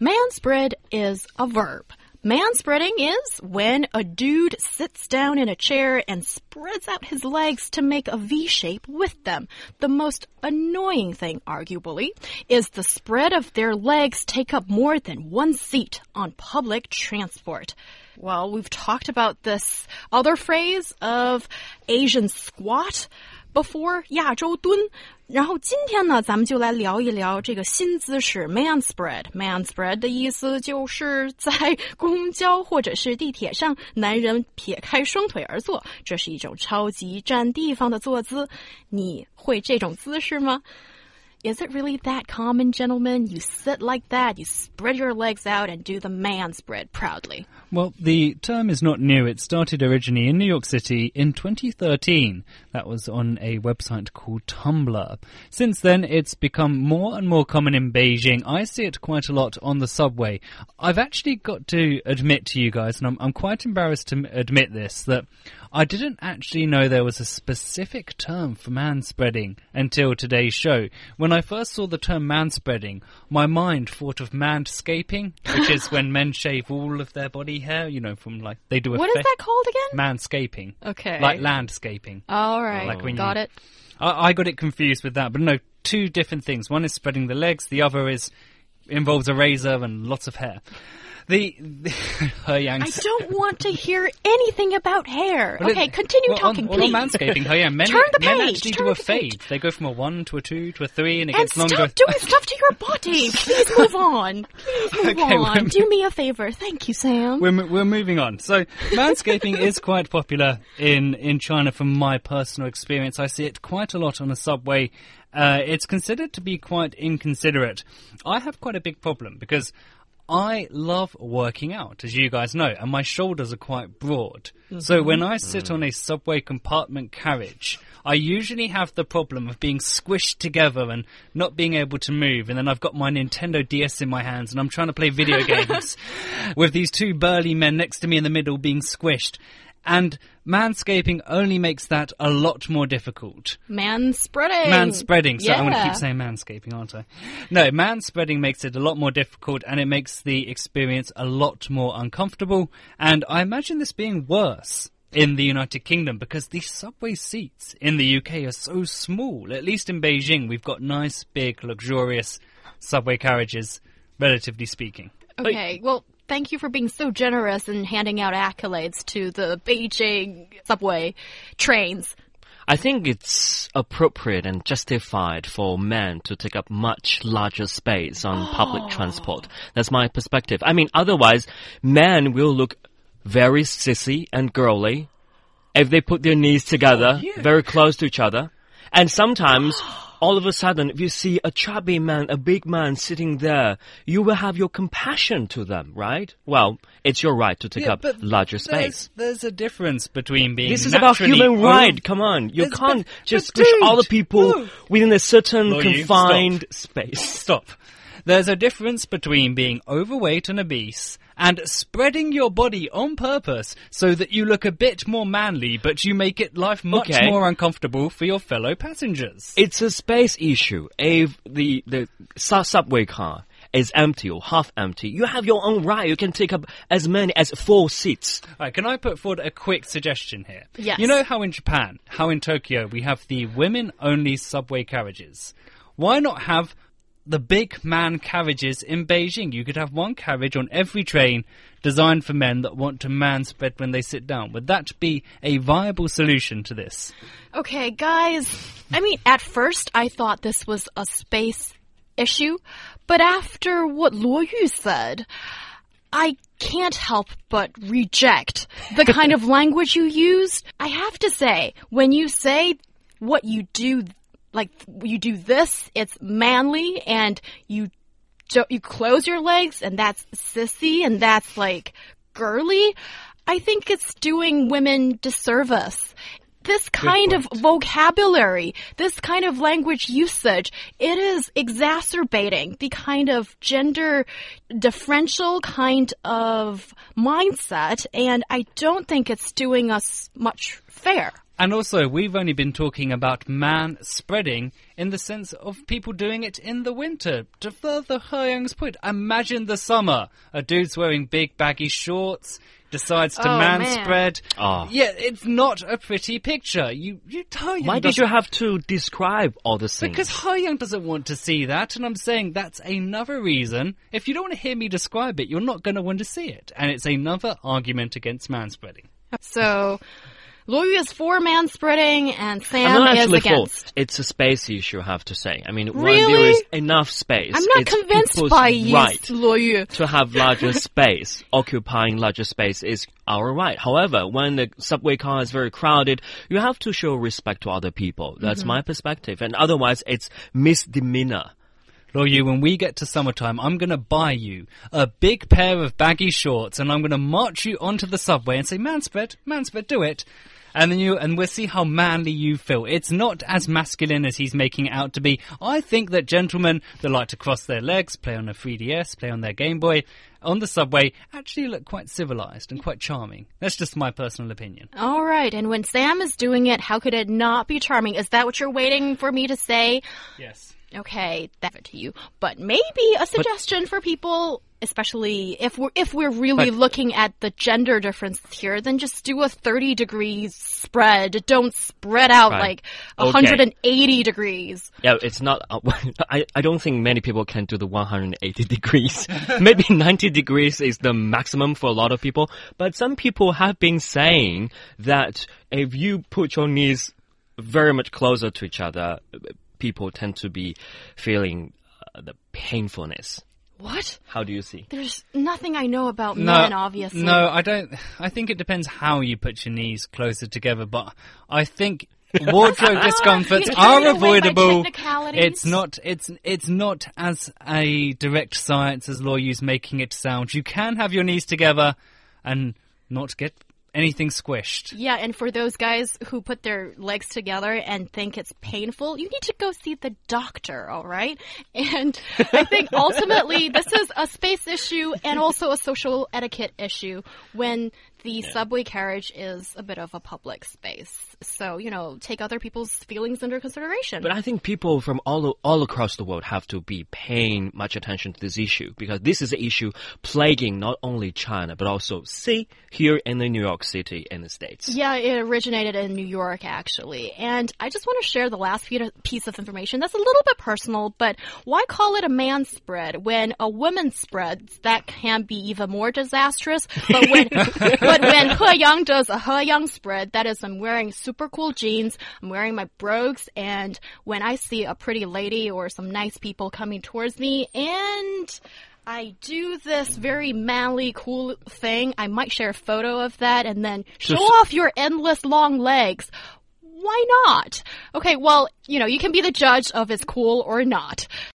Manspread is a verb. Manspreading is when a dude sits down in a chair and spreads out his legs to make a V shape with them. The most annoying thing, arguably, is the spread of their legs take up more than one seat on public transport. Well, we've talked about this other phrase of Asian squat before 亚洲蹲。然后今天呢，咱们就来聊一聊这个新姿势 man spread。man spread 的意思就是在公交或者是地铁上，男人撇开双腿而坐，这是一种超级占地方的坐姿。你会这种姿势吗？Is it really that common, gentlemen? You sit like that, you spread your legs out and do the man spread proudly. Well, the term is not new. It started originally in New York City in 2013. That was on a website called Tumblr. Since then, it's become more and more common in Beijing. I see it quite a lot on the subway. I've actually got to admit to you guys, and I'm, I'm quite embarrassed to admit this, that I didn't actually know there was a specific term for man spreading until today's show. When I first saw the term manspreading, my mind thought of manscaping, which is when men shave all of their body hair, you know, from like, they do a What is that called again? Manscaping. Okay. Like landscaping. All right. Like when Got you- it. I, I got it confused with that, but no, two different things. One is spreading the legs, the other is involves a razor and lots of hair. The, the He I don't want to hear anything about hair. Well, okay, it- continue well, talking, on, please. On manscaping, yeah, men, Turn the men page, actually turn do a the fade. page. They go from a one to a two to a three, and it and gets longer. stop doing stuff to your body. Please move on. Please move Okay, on. Do me a favor. Thank you, Sam. We're, we're moving on. So, manscaping is quite popular in, in China from my personal experience. I see it quite a lot on the subway. Uh, it's considered to be quite inconsiderate. I have quite a big problem because I love working out, as you guys know, and my shoulders are quite broad. Mm-hmm. So when I sit mm. on a subway compartment carriage, I usually have the problem of being squished together and not being able to move. And then I've got my Nintendo DS in my hands and I'm trying to play video games with these two burly men next to me in the middle being squished. And manscaping only makes that a lot more difficult. Man spreading. Man spreading. So I'm going to keep saying manscaping, aren't I? No, man spreading makes it a lot more difficult and it makes the experience a lot more uncomfortable. And I imagine this being worse in the United Kingdom because the subway seats in the UK are so small. At least in Beijing, we've got nice, big, luxurious subway carriages, relatively speaking. Okay, well, thank you for being so generous and handing out accolades to the Beijing subway trains. I think it's appropriate and justified for men to take up much larger space on public ah. transport. That's my perspective. I mean, otherwise, men will look very sissy and girly if they put their knees together, oh, very close to each other. And sometimes, all of a sudden, if you see a chubby man, a big man sitting there, you will have your compassion to them, right? Well, it's your right to take up larger space. There's, there's a difference between being This is about human over- right. Come on, you can't but- just but push dude, the people no. within a certain Will you? confined space. Stop. There's a difference between being overweight and obese and spreading your body on purpose so that you look a bit more manly, but you make it life much Okay. more uncomfortable for your fellow passengers. It's a space issue. If the the subway car is empty or half empty, you have your own right. You can take up as many as four seats. Right, can I put forward a quick suggestion here? Yes. You know how in Japan, how in Tokyo, we have the women only subway carriages? Why not have the big man carriages in Beijing? You could have one carriage on every train designed for men that want to man spread when they sit down. Would that be a viable solution to this? Okay, guys. I mean, at first I thought this was a space issue, but after what Luo Yu said, I can't help but reject the kind of language you used. I have to say, when you say what you do, like you do this, it's manly, and you you close your legs, and that's sissy, and that's like girly. I think it's doing women disservice. This kind of vocabulary, this kind of language usage, it is exacerbating the kind of gender differential kind of mindset, and I don't think it's doing us much fair. And also, we've only been talking about man spreading in the sense of people doing it in the winter. To further Young's point, imagine the summer. A dude's wearing big baggy shorts, decides to Oh, man man. spread. Oh. Yeah, it's not a pretty picture. You, you Young Why did you have to describe all the things? Because Young doesn't want to see that, and I'm saying that's another reason. If you don't want to hear me describe it, you're not going to want to see it. And it's another argument against man spreading. So, Luo Yu is for man spreading, and I'm Sam not is actually against. for. It's a space issue, I have to say. I mean, when there is enough space, I'm not it's convinced people's by right Luo Yu. to have larger space. Occupying larger space is our right. However, when the subway car is very crowded, you have to show respect to other people. That's mm-hmm. my perspective. And otherwise, it's misdemeanor. Luo Yu, when we get to summertime, I'm going to buy you a big pair of baggy shorts and I'm going to march you onto the subway and say, Manspread, Manspread, do it. And then you, and we'll see how manly you feel. It's not as masculine as he's making it out to be. I think that gentlemen that like to cross their legs, play on a 3DS, play on their Game Boy, on the subway, actually look quite civilized and quite charming. That's just my personal opinion. All right, and when Sam is doing it, how could it not be charming? Is that what you're waiting for me to say? Yes. Okay, that's it to you. But maybe a suggestion for people, especially if we're if we're really But- looking at the gender difference here, then just do a 30 degrees spread. Don't spread out Right. like Okay. 180 degrees. Yeah, it's not. Uh, I I don't think many people can do the 180 degrees. Maybe 90 degrees is the maximum for a lot of people. But some people have been saying that if you put your knees very much closer to each other, people tend to be feeling uh, the painfulness. What? How do you see? There's nothing I know about men, obviously. No, I don't. I think it depends how you put your knees closer together, but I think wardrobe discomforts are carried away by avoidable. It's not. It's it's not as a direct science as Luo Yu's making it sound. You can have your knees together and not get anything squished. Yeah, and for those guys who put their legs together and think it's painful, you need to go see the doctor, all right? And I think ultimately this is a space issue and also a social etiquette issue when the subway carriage is a bit of a public space. So, you know, take other people's feelings under consideration. But I think people from all all across the world have to be paying much attention to this issue because this is an issue plaguing not only China but also see here in the New York City in the States. Yeah, it originated in New York, actually. And I just want to share the last piece of information that's a little bit personal, but why call it a man spread when a woman spreads? That can be even more disastrous. But when, but when He Yang does a He Yang spread, that is, I'm wearing super cool jeans, I'm wearing my brogues, and when I see a pretty lady or some nice people coming towards me, and I do this very manly, cool thing. I might share a photo of that and then show off your endless long legs. Why not? Okay, well, you know, you can be the judge of it's cool or not.